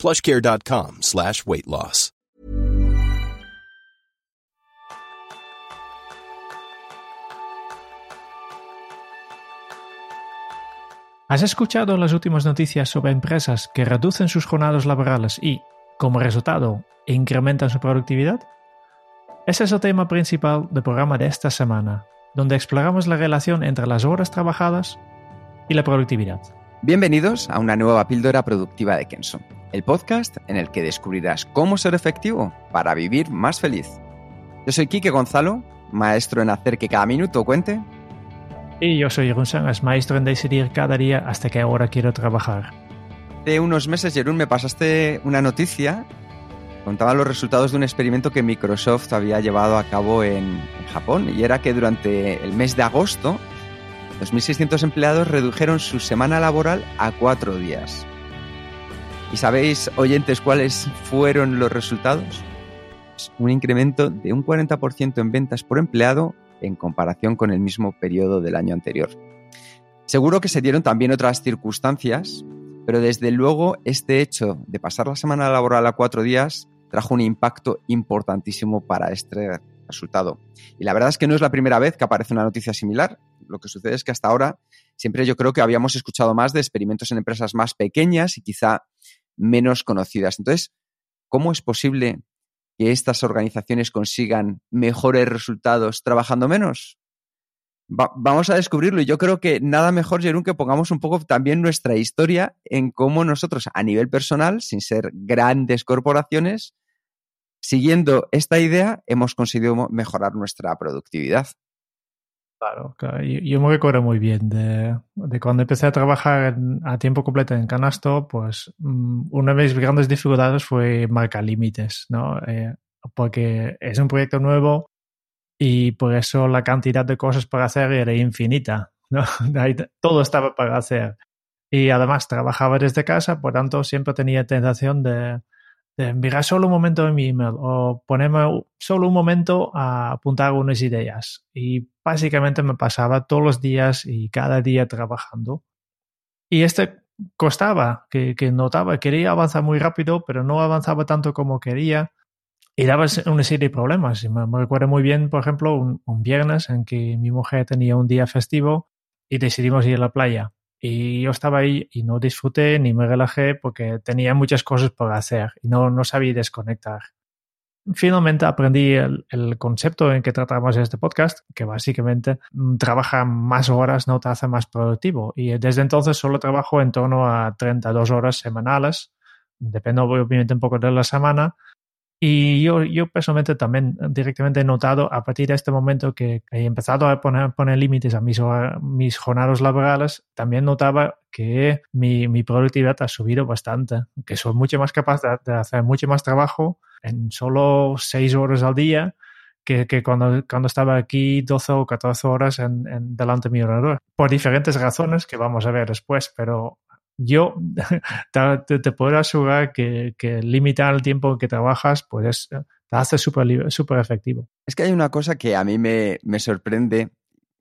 plushcare.com slash weight loss. ¿Has escuchado las últimas noticias sobre empresas que reducen sus jornadas laborales y, como resultado, incrementan su productividad? Ese es el tema principal del programa de esta semana, donde exploramos la relación entre las horas trabajadas y la productividad. Bienvenidos a una nueva píldora productiva de Kenso, el podcast en el que descubrirás cómo ser efectivo para vivir más feliz. Yo soy Quique Gonzalo, maestro en hacer que cada minuto cuente. Y yo soy Jeroen Sangas, maestro en decidir cada día hasta qué hora quiero trabajar. Hace unos meses, Jerún, me pasaste una noticia. Contaba los resultados de un experimento que Microsoft había llevado a cabo en, en Japón y era que durante el mes de agosto 2.600 empleados redujeron su semana laboral a cuatro días. ¿Y sabéis, oyentes, cuáles fueron los resultados? Un incremento de un 40% en ventas por empleado en comparación con el mismo periodo del año anterior. Seguro que se dieron también otras circunstancias, pero desde luego este hecho de pasar la semana laboral a cuatro días trajo un impacto importantísimo para este resultado. Y la verdad es que no es la primera vez que aparece una noticia similar. Lo que sucede es que hasta ahora siempre yo creo que habíamos escuchado más de experimentos en empresas más pequeñas y quizá menos conocidas. Entonces, ¿cómo es posible que estas organizaciones consigan mejores resultados trabajando menos? vamos a descubrirlo y yo creo que nada mejor, Jerún, que pongamos un poco también nuestra historia en cómo nosotros a nivel personal, sin ser grandes corporaciones, siguiendo esta idea, hemos conseguido mejorar nuestra productividad. Claro, Yo, me recuerdo muy bien de, cuando empecé a trabajar a tiempo completo en Canasto, pues mm, una de mis grandes dificultades fue marcar límites, ¿no? Eh, porque es un proyecto nuevo y por eso la cantidad de cosas para hacer era infinita, ¿no? Todo estaba para hacer. Y además trabajaba desde casa, por tanto siempre tenía tentación de, de solo un momento en mi email o ponerme solo un momento a apuntar unas ideas. Y básicamente me pasaba todos los días y cada día trabajando. Y este costaba, que, notaba, quería avanzar muy rápido, pero no avanzaba tanto como quería. Y daba una serie de problemas. Me, me recuerdo muy bien, por ejemplo, un viernes en que mi mujer tenía un día festivo y decidimos ir a la playa. Y yo estaba ahí y no disfruté ni me relajé porque tenía muchas cosas por hacer y no, no sabía desconectar. Finalmente aprendí el, el, concepto en que tratamos este podcast, que básicamente mm, trabaja más horas no te hace más productivo. Y desde entonces solo trabajo en torno a 32 horas semanales, depende obviamente un poco de la semana, y yo, yo personalmente también directamente he notado a partir de este momento que he empezado a poner, poner límites a mis, mis jornadas laborales, también notaba que mi, mi, productividad ha subido bastante, que soy mucho más capaz de, de, hacer mucho más trabajo en solo seis horas al día que, que cuando, cuando estaba aquí 12 o 14 horas en, en delante de mi ordenador, por diferentes razones que vamos a ver después, pero yo te, puedo asegurar que, que, limitar el tiempo que trabajas pues te hace súper super efectivo. Es que hay una cosa que a mí me, me, sorprende.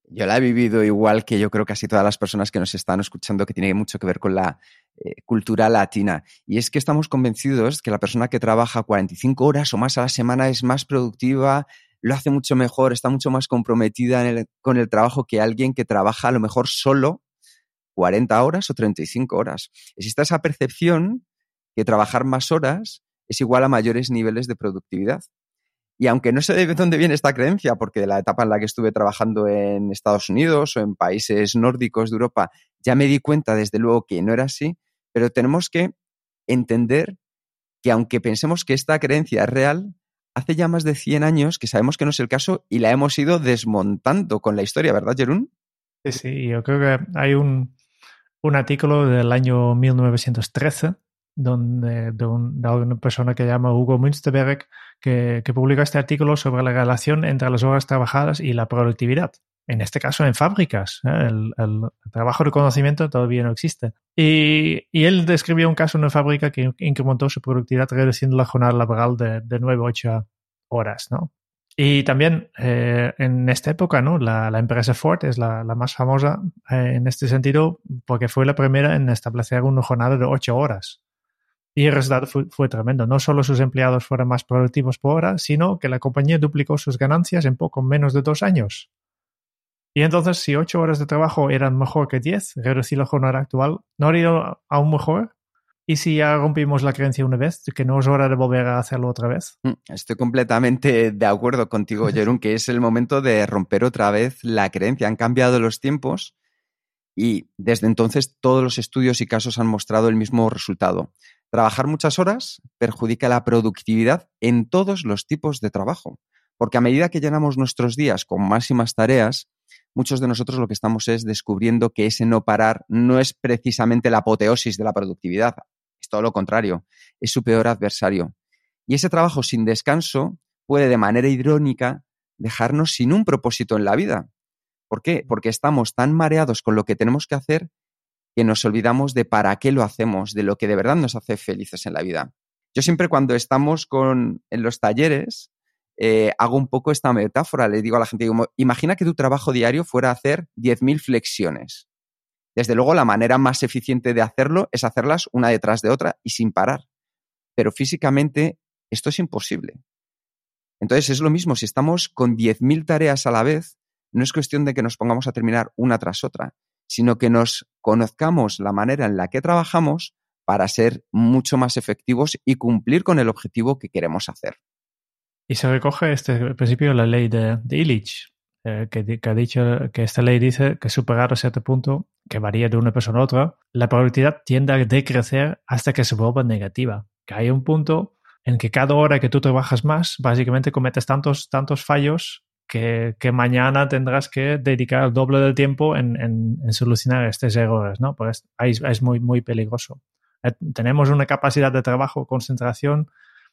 Yo la he vivido igual que yo creo casi todas las personas que nos están escuchando, que tiene mucho que ver con la eh, cultura latina. Y es que estamos convencidos que la persona que trabaja 45 horas o más a la semana es más productiva, lo hace mucho mejor, está mucho más comprometida el, con el trabajo que alguien que trabaja a lo mejor solo 40 horas o 35 horas. Existe esa percepción que trabajar más horas es igual a mayores niveles de productividad. Y aunque no sé de dónde viene esta creencia, porque de la etapa en la que estuve trabajando en Estados Unidos o en países nórdicos de Europa, ya me di cuenta desde luego que no era así, pero tenemos que entender que aunque pensemos que esta creencia es real, hace ya más de 100 años que sabemos que no es el caso y la hemos ido desmontando con la historia, ¿verdad, Jerún? Sí, sí, yo creo que hay un, un artículo del año 1913 donde, de, una persona que llama Hugo Münsterberg, que, que publica este artículo sobre la relación entre las horas trabajadas y la productividad en este caso en fábricas. ¿eh? El, trabajo de conocimiento todavía no existe. Y, él describió un caso en una fábrica que incrementó su productividad reduciendo la jornada laboral de, de 9 a 8 horas. ¿no? Y también eh, en esta época, ¿no? La, empresa Ford es la, más famosa eh, en este sentido porque fue la primera en establecer una jornada de 8 horas. Y el resultado fue, tremendo. No solo sus empleados fueron más productivos por hora, sino que la compañía duplicó sus ganancias en poco menos de dos años. Y entonces, si ocho horas de trabajo eran mejor que diez, reducir la jornada actual, ¿no haría aún mejor? ¿Y si ya rompimos la creencia una vez, que no es hora de volver a hacerlo otra vez? Mm, estoy completamente de acuerdo contigo, Jerón, que es el momento de romper otra vez la creencia. Han cambiado los tiempos y desde entonces todos los estudios y casos han mostrado el mismo resultado. Trabajar muchas horas perjudica la productividad en todos los tipos de trabajo, porque a medida que llenamos nuestros días con máximas tareas, muchos de nosotros lo que estamos es descubriendo que ese no parar no es precisamente la apoteosis de la productividad, todo lo contrario, es su peor adversario. Y ese trabajo sin descanso puede de manera irónica dejarnos sin un propósito en la vida. ¿Por qué? Porque estamos tan mareados con lo que tenemos que hacer que nos olvidamos de para qué lo hacemos, de lo que de verdad nos hace felices en la vida. Yo siempre cuando estamos con, en los talleres eh, hago un poco esta metáfora. Le digo a la gente, imagina que tu trabajo diario fuera hacer 10.000 flexiones. Desde luego, la manera más eficiente de hacerlo es hacerlas una detrás de otra y sin parar. Pero físicamente esto es imposible. Entonces es lo mismo, si estamos con 10.000 tareas a la vez, no es cuestión de que nos pongamos a terminar una tras otra, sino que nos conozcamos la manera en la que trabajamos para ser mucho más efectivos y cumplir con el objetivo que queremos hacer. Y se recoge este principio la ley de, Illich, eh, que, ha dicho que esta ley dice que superar a cierto punto, que varía de una persona a otra, la probabilidad tiende a decrecer hasta que se vuelva negativa. Que hay un punto en que cada hora que tú trabajas más, básicamente cometes tantos, tantos fallos que, mañana tendrás que dedicar el doble del tiempo en, solucionar estos errores, ¿no? Pues es, es muy, muy peligroso. Eh, tenemos una capacidad de trabajo, concentración,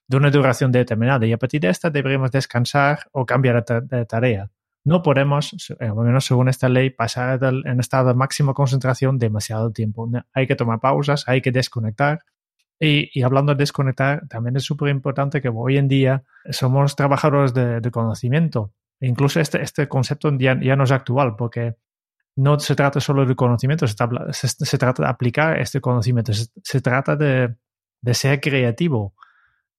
de una duración determinada y a partir de esta deberíamos descansar o cambiar de tarea. No podemos, eh, al menos según esta ley, pasar en estado de máxima concentración demasiado tiempo. Hay que tomar pausas, hay que desconectar. Y, hablando de desconectar, también es súper importante que hoy en día somos trabajadores de, conocimiento. incluso este, este concepto ya, no es actual porque no se trata solo de conocimiento, se, trata de aplicar este conocimiento, se, trata de ser creativo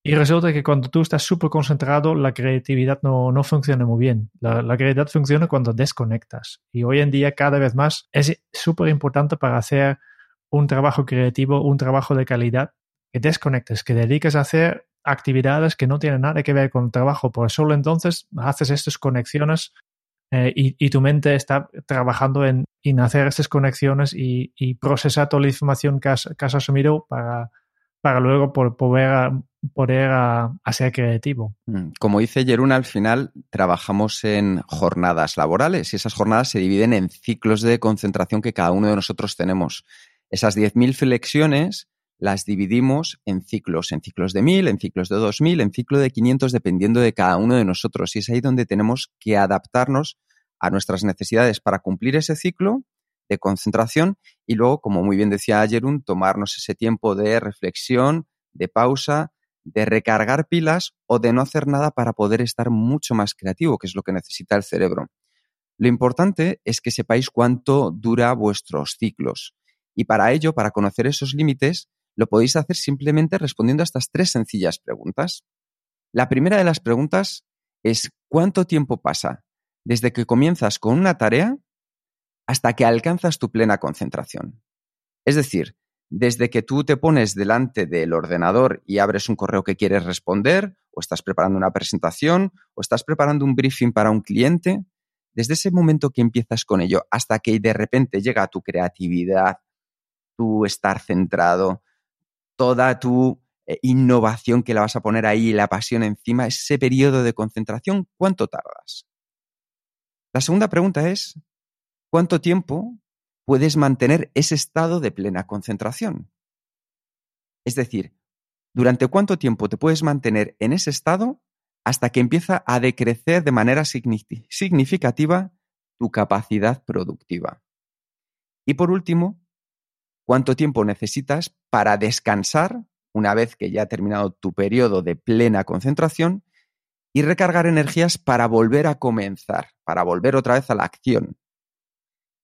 y resulta que cuando tú estás súper concentrado, la creatividad no, no funciona muy bien. La, la, creatividad funciona cuando desconectas. Y hoy en día, cada vez más, es súper importante para hacer un trabajo creativo, un trabajo de calidad, que desconectes, que dediques a hacer actividades que no tienen nada que ver con el trabajo, porque solo entonces haces estas conexiones eh, y, y, tu mente está trabajando en, en hacer estas conexiones y, y, procesar toda la información que has, que has asumido para, para luego poder poder a, ser creativo. Mm, como dice Jerún, al final trabajamos en jornadas laborales y esas jornadas se dividen en ciclos de concentración que cada uno de nosotros tenemos. Esas 10.000 flexiones las dividimos en ciclos, en ciclos de 1.000, en ciclos de 2.000, en ciclo de 500, dependiendo de cada uno de nosotros. Y es ahí donde tenemos que adaptarnos a nuestras necesidades para cumplir ese ciclo de concentración y luego, como muy bien decía Jerún, tomarnos ese tiempo de reflexión, de pausa, de recargar pilas o de no hacer nada para poder estar mucho más creativo, que es lo que necesita el cerebro. Lo importante es que sepáis cuánto dura vuestros ciclos. Y para ello, para conocer esos límites, lo podéis hacer simplemente respondiendo a estas tres sencillas preguntas. La primera de las preguntas es ¿cuánto tiempo pasa desde que comienzas con una tarea hasta que alcanzas tu plena concentración? Es decir, desde que tú te pones delante del ordenador y abres un correo que quieres responder, o estás preparando una presentación, o estás preparando un briefing para un cliente, desde ese momento que empiezas con ello hasta que de repente llega tu creatividad, tu estar centrado, toda tu eh, innovación que la vas a poner ahí, la pasión encima, ese periodo de concentración, ¿cuánto tardas? La segunda pregunta es, ¿cuánto tiempo puedes mantener ese estado de plena concentración. Es decir, durante cuánto tiempo te puedes mantener en ese estado hasta que empieza a decrecer de manera significativa tu capacidad productiva. Y por último, cuánto tiempo necesitas para descansar una vez que ya ha terminado tu periodo de plena concentración y recargar energías para volver a comenzar, para volver otra vez a la acción.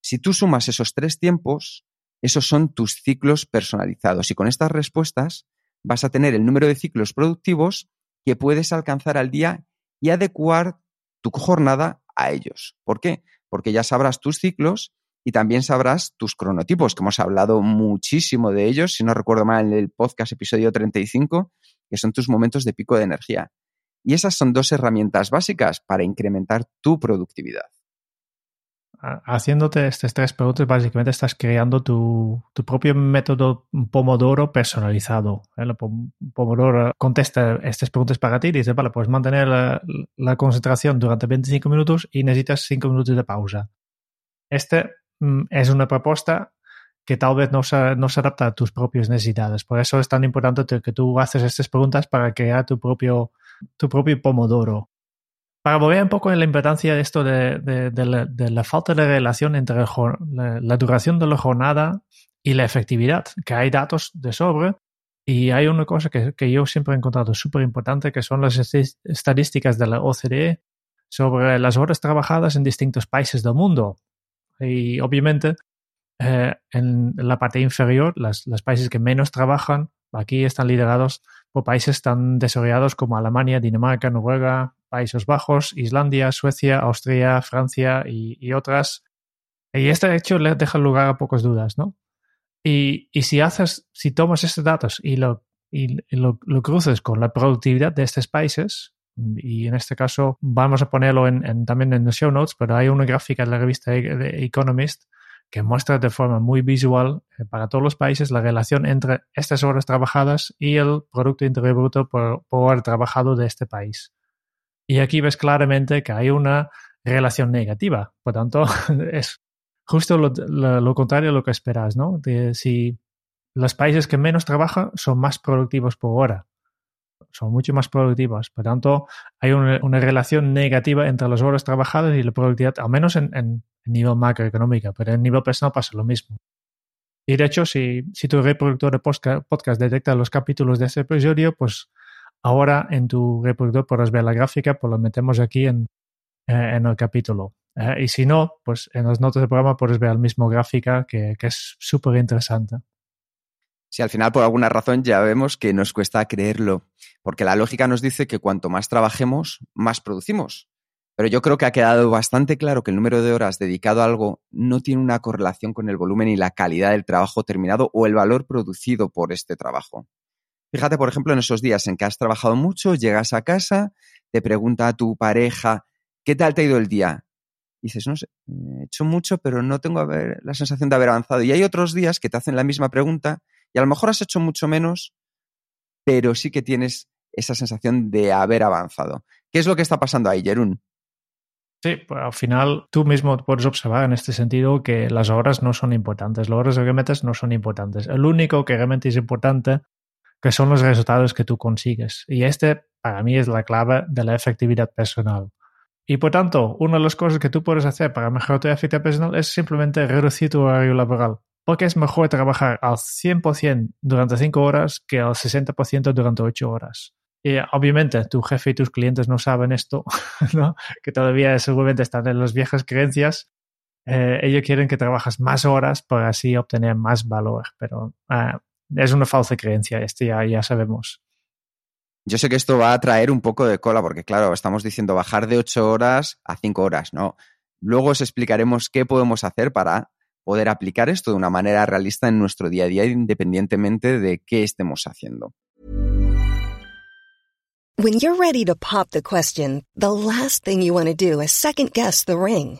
Si tú sumas esos tres tiempos, esos son tus ciclos personalizados y con estas respuestas vas a tener el número de ciclos productivos que puedes alcanzar al día y adecuar tu jornada a ellos. ¿Por qué? Porque ya sabrás tus ciclos y también sabrás tus cronotipos, que hemos hablado muchísimo de ellos, si no recuerdo mal, en el podcast episodio 35, que son tus momentos de pico de energía. Y esas son dos herramientas básicas para incrementar tu productividad. Haciéndote estas tres preguntas, básicamente estás creando tu, propio método Pomodoro personalizado. El Pomodoro contesta estas preguntas para ti y dice, vale, puedes mantener la, la concentración durante 25 minutos y necesitas 5 minutos de pausa. Este Mm, es una propuesta que tal vez no se, no se adapta a tus propias necesidades. Por eso es tan importante que tú haces estas preguntas para crear tu propio, tu propio pomodoro. Para volver un poco en la importancia de esto de, la, falta de relación entre la, duración de la jornada y la efectividad, que hay datos de sobre y hay una cosa que, que yo siempre he encontrado súper importante, que son las estadísticas de la OCDE sobre las horas trabajadas en distintos países del mundo. Y obviamente eh, en la parte inferior, los países que menos trabajan, aquí están liderados por países tan desarrollados como Alemania, Dinamarca, Noruega, Países Bajos, Islandia, Suecia, Austria, Francia y, otras. Y este hecho le deja lugar a pocas dudas, ¿no? Y, si haces, si tomas estos datos y lo, y lo, lo cruces con la productividad de estos países, y en este caso vamos a ponerlo en, también en los show notes, pero hay una gráfica de la revista e, Economist que muestra de forma muy visual eh, para todos los países la relación entre estas horas trabajadas y el Producto Interior Bruto por, por trabajado de este país. Y aquí ves claramente que hay una relación negativa. Por tanto, es justo lo, contrario a lo que esperas, ¿no? si los países que menos trabajan son más productivos por hora son mucho más productivas. Por tanto, hay una, relación negativa entre las horas trabajadas y la productividad, al menos en, en, nivel macroeconómico, pero en nivel personal pasa lo mismo. Y de hecho, si, si tu reproductor de podcast, detecta los capítulos de este episodio, pues ahora en tu reproductor podrás ver la gráfica, pues lo metemos aquí en, eh, en el capítulo. Eh, y si no, pues en las notas del programa puedes ver la misma gráfica que, que es súper interesante si al final por alguna razón ya vemos que nos cuesta creerlo, porque la lógica nos dice que cuanto más trabajemos, más producimos. Pero yo creo que ha quedado bastante claro que el número de horas dedicado a algo no tiene una correlación con el volumen y la calidad del trabajo terminado o el valor producido por este trabajo. Fíjate, por ejemplo, en esos días en que has trabajado mucho, llegas a casa, te pregunta a tu pareja, ¿qué tal te ha ido el día? Y dices, no sé, he hecho mucho, pero no tengo la sensación de haber avanzado. Y hay otros días que te hacen la misma pregunta y a lo mejor has hecho mucho menos, pero sí que tienes esa sensación de haber avanzado. ¿Qué es lo que está pasando ahí, Jerún? Sí, pues al final tú mismo puedes observar en este sentido que las horas no son importantes, las horas que metes no son importantes. El único que realmente es importante que son los resultados que tú consigues. Y este para mí es la clave de la efectividad personal. Y por tanto, una de las cosas que tú puedes hacer para mejorar tu efectividad personal es simplemente reducir tu horario laboral porque es mejor trabajar al 100% durante 5 horas que al 60% durante 8 horas. Y obviamente tu jefe y tus clientes no saben esto, ¿no? que todavía seguramente están en las viejas creencias. Eh, ellos quieren que trabajes más horas para así obtener más valor, pero ah, es una falsa creencia, esto ya, ya sabemos. Yo sé que esto va a traer un poco de cola, porque claro, estamos diciendo bajar de 8 horas a 5 horas, ¿no? Luego os explicaremos qué podemos hacer para poder aplicar esto de una manera realista en nuestro día a día independientemente de qué estemos haciendo. When you're ready to pop the question, the last thing you want to do is second guess the ring.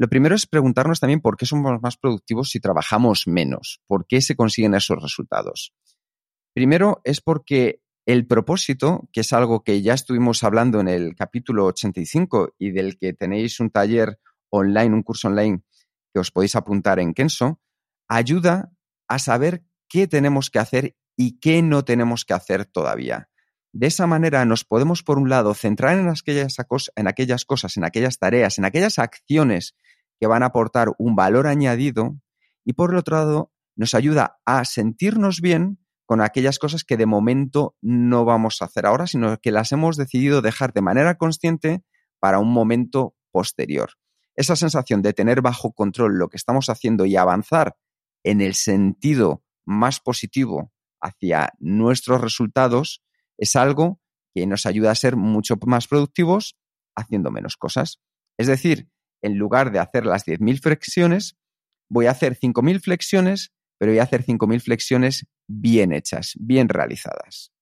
Lo primero es preguntarnos también por qué somos más productivos si trabajamos menos. ¿Por qué se consiguen esos resultados? Primero es porque el propósito, que es algo que ya estuvimos hablando en el capítulo 85 y del que tenéis un taller online, un curso online que os podéis apuntar en Kenso, ayuda a saber qué tenemos que hacer y qué no tenemos que hacer todavía. De esa manera nos podemos, por un lado, centrar en aquellas, en aquellas cosas, en aquellas tareas, en aquellas acciones que van a aportar un valor añadido y, por el otro lado, nos ayuda a sentirnos bien con aquellas cosas que de momento no vamos a hacer ahora, sino que las hemos decidido dejar de manera consciente para un momento posterior. Esa sensación de tener bajo control lo que estamos haciendo y avanzar en el sentido más positivo hacia nuestros resultados es algo que nos ayuda a ser mucho más productivos haciendo menos cosas. Es decir, en lugar de hacer las 10.000 flexiones, voy a hacer 5.000 flexiones, pero voy a hacer 5.000 flexiones bien hechas, bien realizadas.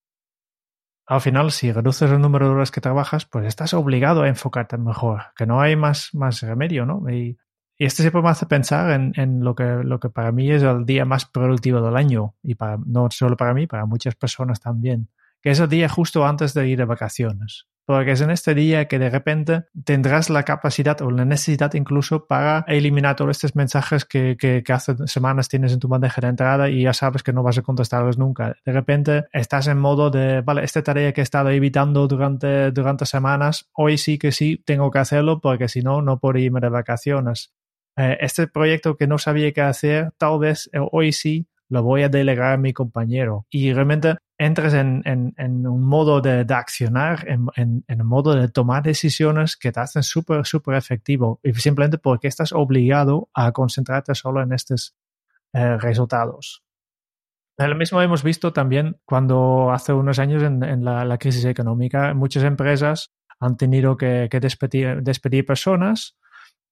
Al final, si reduces el número de horas que trabajas, pues estás obligado a enfocarte mejor, que no hay más, remedio, ¿no? Y y esto siempre me hace pensar en, lo, que, lo que para mí es el día más productivo del año, y no solo para mí, para muchas personas también, que es el día justo antes de ir de vacaciones. Porque es en este día que de repente tendrás la capacidad o la necesidad incluso para eliminar todos estos mensajes que, que, hace semanas tienes en tu bandeja de entrada y ya sabes que no vas a contestarlos nunca. De repente estás en modo de, vale, esta tarea que he estado evitando durante, durante semanas, hoy sí que sí tengo que hacerlo porque si no, no puedo irme de vacaciones. Eh, este proyecto que no sabía qué hacer, tal vez eh, hoy sí lo voy a delegar a mi compañero. Y realmente entres en, un modo de, accionar, en, en, un modo de tomar decisiones que te hacen súper, súper efectivo. Y simplemente porque estás obligado a concentrarte solo en estos eh, resultados. Lo mismo hemos visto también cuando hace unos años en, la, crisis económica, muchas empresas han tenido que, que despedir, despedir personas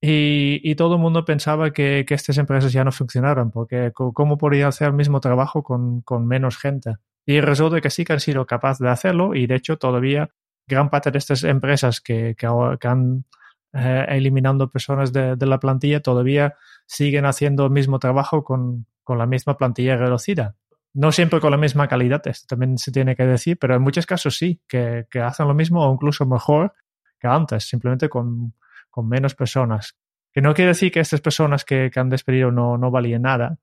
y, todo el mundo pensaba que, estas empresas ya no funcionaron, porque ¿cómo podría hacer el mismo trabajo con, menos gente? Y resulta que sí que han sido capaces de hacerlo y de hecho todavía gran parte de estas empresas que, que, han eh, eliminando personas de, la plantilla todavía siguen haciendo el mismo trabajo con, la misma plantilla reducida. No siempre con la misma calidad, esto también se tiene que decir, pero en muchos casos sí, que, que hacen lo mismo o incluso mejor que antes, simplemente con, con menos personas. Que no quiere decir que estas personas que, han despedido no, no valían nada,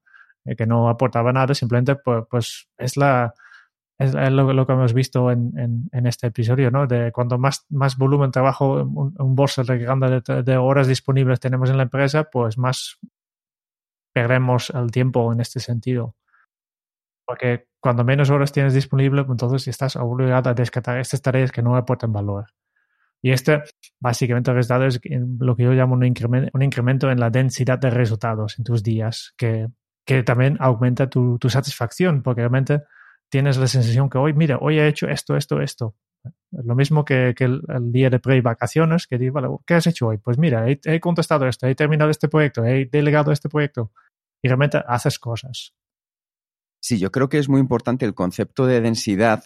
eh, que no aportaban nada, simplemente pues, pues es la es lo, que hemos visto en, en, este episodio, ¿no? De cuando más, más volumen trabajo, un, un bolso de, de, horas disponibles tenemos en la empresa, pues más perdemos el tiempo en este sentido. Porque cuando menos horas tienes disponible, pues entonces estás obligado a descartar estas tareas que no aportan valor. Y este, básicamente, el resultado es lo que yo llamo un incremento, un incremento en la densidad de resultados en tus días, que, que también aumenta tu, tu, satisfacción, porque realmente tienes la sensación que hoy, mira, hoy he hecho esto, esto, esto. Lo mismo que, el, día de pre-vacaciones, que digo, vale, ¿qué has hecho hoy? Pues mira, he, contestado esto, he terminado este proyecto, he delegado este proyecto. Y realmente haces cosas. Sí, yo creo que es muy importante el concepto de densidad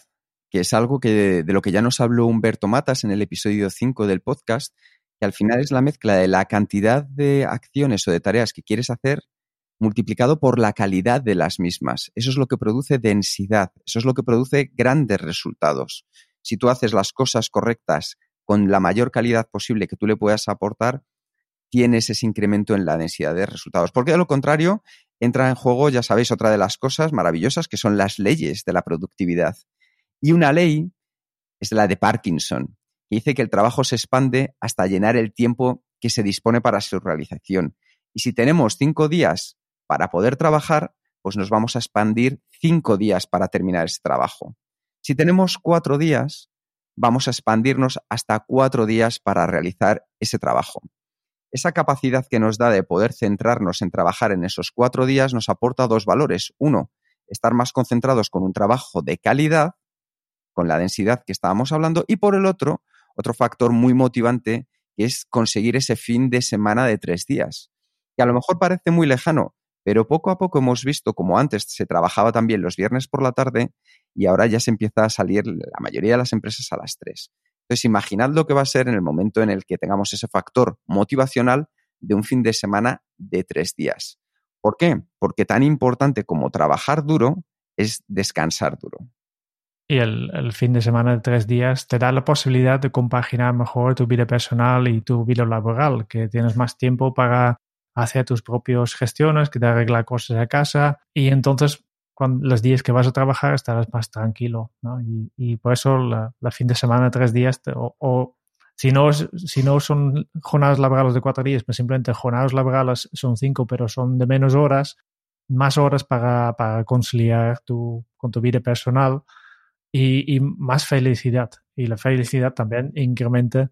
que es algo que de, lo que ya nos habló Humberto Matas en el episodio 5 del podcast, que al final es la mezcla de la cantidad de acciones o de tareas que quieres hacer multiplicado por la calidad de las mismas. Eso es lo que produce densidad, eso es lo que produce grandes resultados. Si tú haces las cosas correctas con la mayor calidad posible que tú le puedas aportar, tienes ese incremento en la densidad de resultados. Porque de lo contrario, entra en juego, ya sabéis, otra de las cosas maravillosas que son las leyes de la productividad. Y una ley es la de Parkinson, que dice que el trabajo se expande hasta llenar el tiempo que se dispone para su realización. Y si tenemos cinco días para poder trabajar, pues nos vamos a expandir cinco días para terminar ese trabajo. Si tenemos cuatro días, vamos a expandirnos hasta cuatro días para realizar ese trabajo. Esa capacidad que nos da de poder centrarnos en trabajar en esos cuatro días nos aporta dos valores. Uno, estar más concentrados con un trabajo de calidad, con la densidad que estábamos hablando, y por el otro, otro factor muy motivante, que es conseguir ese fin de semana de tres días, que a lo mejor parece muy lejano, pero poco a poco hemos visto como antes se trabajaba también los viernes por la tarde y ahora ya se empieza a salir la mayoría de las empresas a las tres. Entonces, imaginad lo que va a ser en el momento en el que tengamos ese factor motivacional de un fin de semana de tres días. ¿Por qué? Porque tan importante como trabajar duro es descansar duro. Y el, fin de semana de tres días te da la posibilidad de compaginar mejor tu vida personal y tu vida laboral, que tienes más tiempo para hacer tus propias gestiones, que te arreglar cosas a casa y entonces cuando, los días que vas a trabajar estarás más tranquilo. Y, por eso la, fin de semana, tres días, o, si, no, si no son jornadas laborales de cuatro días, pues simplemente jornadas laborales son cinco, pero son de menos horas, más horas para, para conciliar tu, con tu vida personal y, y, más felicidad. Y la felicidad también incrementa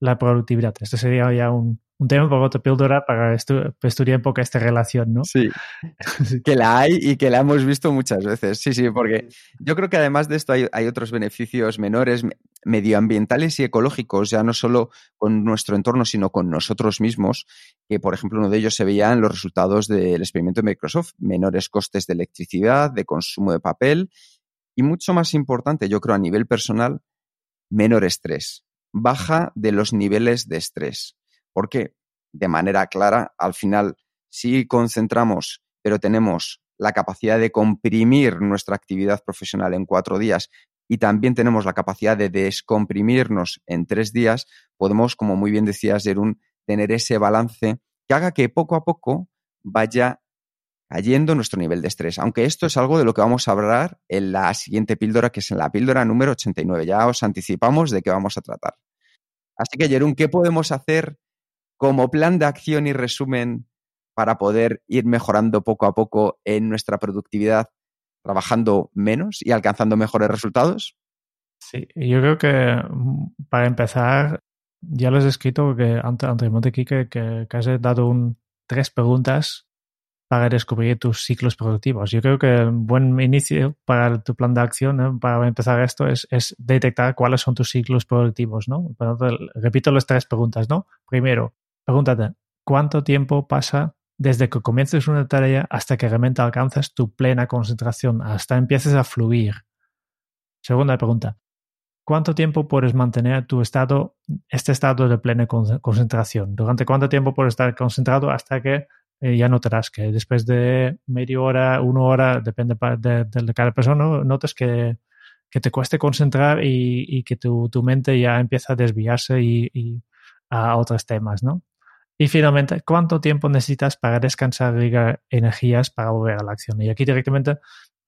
la productividad. Este sería ya un, un tema para otra píldora para estudiar un poco esta relación, ¿no? Sí, que la hay y que la hemos visto muchas veces. Sí, sí, porque yo creo que además de esto hay, hay, otros beneficios menores medioambientales y ecológicos, ya no solo con nuestro entorno, sino con nosotros mismos, que por ejemplo uno de ellos se veía en los resultados del experimento de Microsoft, menores costes de electricidad, de consumo de papel y mucho más importante, yo creo a nivel personal, menor estrés, baja de los niveles de estrés porque, de manera clara, al final, si concentramos, pero tenemos la capacidad de comprimir nuestra actividad profesional en cuatro días y también tenemos la capacidad de descomprimirnos en tres días, podemos, como muy bien decías, Jerún, tener ese balance que haga que poco a poco vaya cayendo nuestro nivel de estrés. Aunque esto es algo de lo que vamos a hablar en la siguiente píldora, que es en la píldora número 89. Ya os anticipamos de qué vamos a tratar. Así que, Jerún, ¿qué podemos hacer como plan de acción y resumen para poder ir mejorando poco a poco en nuestra productividad, trabajando menos y alcanzando mejores resultados? Sí, yo creo que mm, para empezar, ya les he escrito que anteriormente aquí que, que, has dado un, tres preguntas para descubrir tus ciclos productivos. Yo creo que un buen inicio para tu plan de acción, para empezar esto, es, es, detectar cuáles son tus ciclos productivos, ¿no? repito las tres preguntas, ¿no? Primero, Pregúntate, ¿cuánto tiempo pasa desde que comiences una tarea hasta que realmente alcanzas tu plena concentración, hasta empieces a fluir? Segunda pregunta, ¿cuánto tiempo puedes mantener tu estado, este estado de plena concentración? ¿Durante cuánto tiempo puedes estar concentrado hasta que eh, ya notarás que después de media hora, una hora, depende de, cada persona, notas que, que, te cueste concentrar y, que tu, mente ya empieza a desviarse y a otros temas, ¿no? Y finalmente, ¿cuánto tiempo necesitas para descansar y energías para volver a la acción? Y aquí directamente,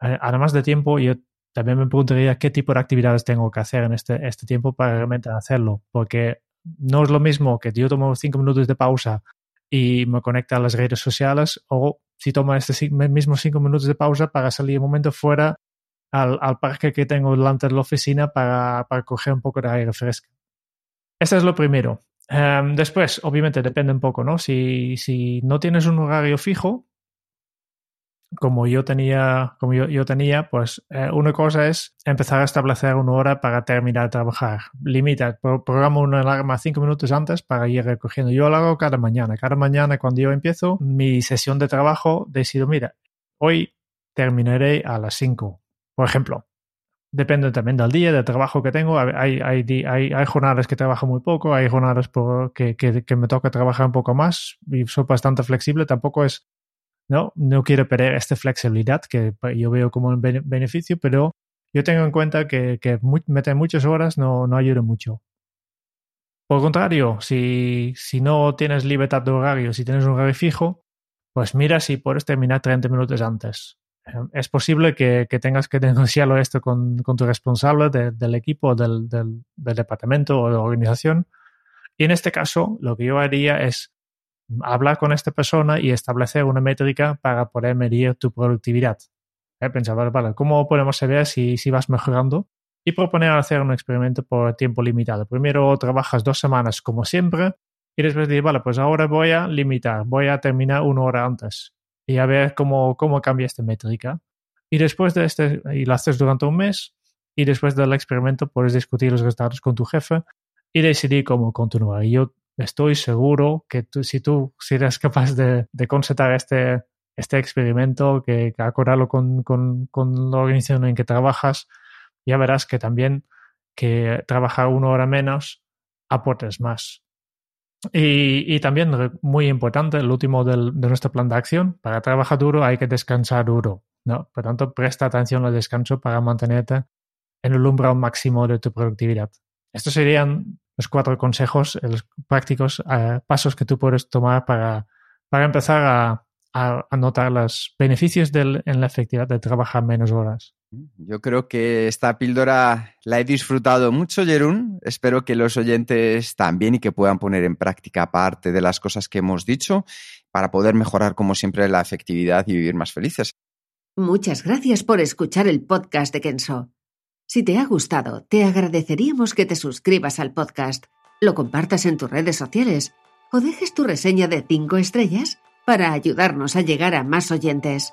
eh, además de tiempo, yo también me preguntaría qué tipo de actividades tengo que hacer en este, este tiempo para realmente hacerlo. Porque no es lo mismo que yo tomo cinco minutos de pausa y me conecto a las redes sociales o si tomo este mismo cinco minutos de pausa para salir un momento fuera al, al parque que tengo delante de la oficina para, para coger un poco de aire fresco. Eso es lo primero. Em, después, obviamente, depende un poco, ¿no? Si, no tienes un horario fijo, como yo tenía, como yo, yo tenía, pues eh, una cosa es empezar a establecer una hora para terminar de trabajar. Limita, programa una alarma cinco minutos antes para ir recogiendo. Yo lo hago cada mañana. Cada mañana cuando yo empiezo mi sesión de trabajo, decido, mira, hoy terminaré a las cinco, por ejemplo. Depende también del día, del trabajo que tengo. Hay, hay, jornadas que trabajo muy poco, hay jornadas que, me toca trabajar un poco más y soy bastante flexible. Tampoco es, no, no quiero perder esta flexibilidad que yo veo como un beneficio, pero yo tengo en cuenta que, meter muchas horas no, no ayuda mucho. Por contrario, si, si no tienes libertad de horario, si tienes un horario fijo, pues mira si puedes terminar 30 minutos antes. Em, es posible que, tengas que denunciarlo esto con, tu responsable del equipo, del, departamento o de organización. Y en este caso, lo que yo haría es hablar con esta persona y establecer una métrica para poder medir tu productividad. ¿Eh? Pensar, vale, ¿cómo podemos saber si, si vas mejorando? Y proponer hacer un experimento por tiempo limitado. Primero trabajas dos semanas como siempre y después decir, vale, pues ahora voy a limitar, voy a terminar una hora antes y a ver cómo, cómo cambia esta métrica. Y después de este, y lo haces durante un mes y después del experimento puedes discutir los resultados con tu jefe y decidir cómo continuar. Y yo estoy seguro que tú, si tú si eres capaz de, de este, este experimento, que, que acordarlo con, con, con, la organización en que trabajas, ya verás que también que trabajar una hora menos aportes más. Y, y también, muy importante, el último del, de nuestro plan de acción, para trabajar duro hay que descansar duro. ¿no? Por tanto, presta atención al descanso para mantenerte en el umbral máximo de tu productividad. Estos serían los cuatro consejos, los prácticos uh, pasos que tú puedes tomar para, para empezar a, a, a notar los beneficios del, en la efectividad de trabajar menos horas. Yo creo que esta píldora la he disfrutado mucho, Jerún. Espero que los oyentes también y que puedan poner en práctica parte de las cosas que hemos dicho para poder mejorar, como siempre, la efectividad y vivir más felices. Muchas gracias por escuchar el podcast de Kenso. Si te ha gustado, te agradeceríamos que te suscribas al podcast, lo compartas en tus redes sociales o dejes tu reseña de 5 estrellas para ayudarnos a llegar a más oyentes.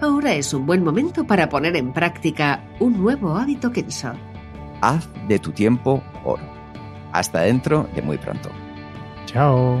ahora es un buen momento para poner en práctica un nuevo hábito Kenso. Haz de tu tiempo oro. Hasta dentro de muy pronto. Chao.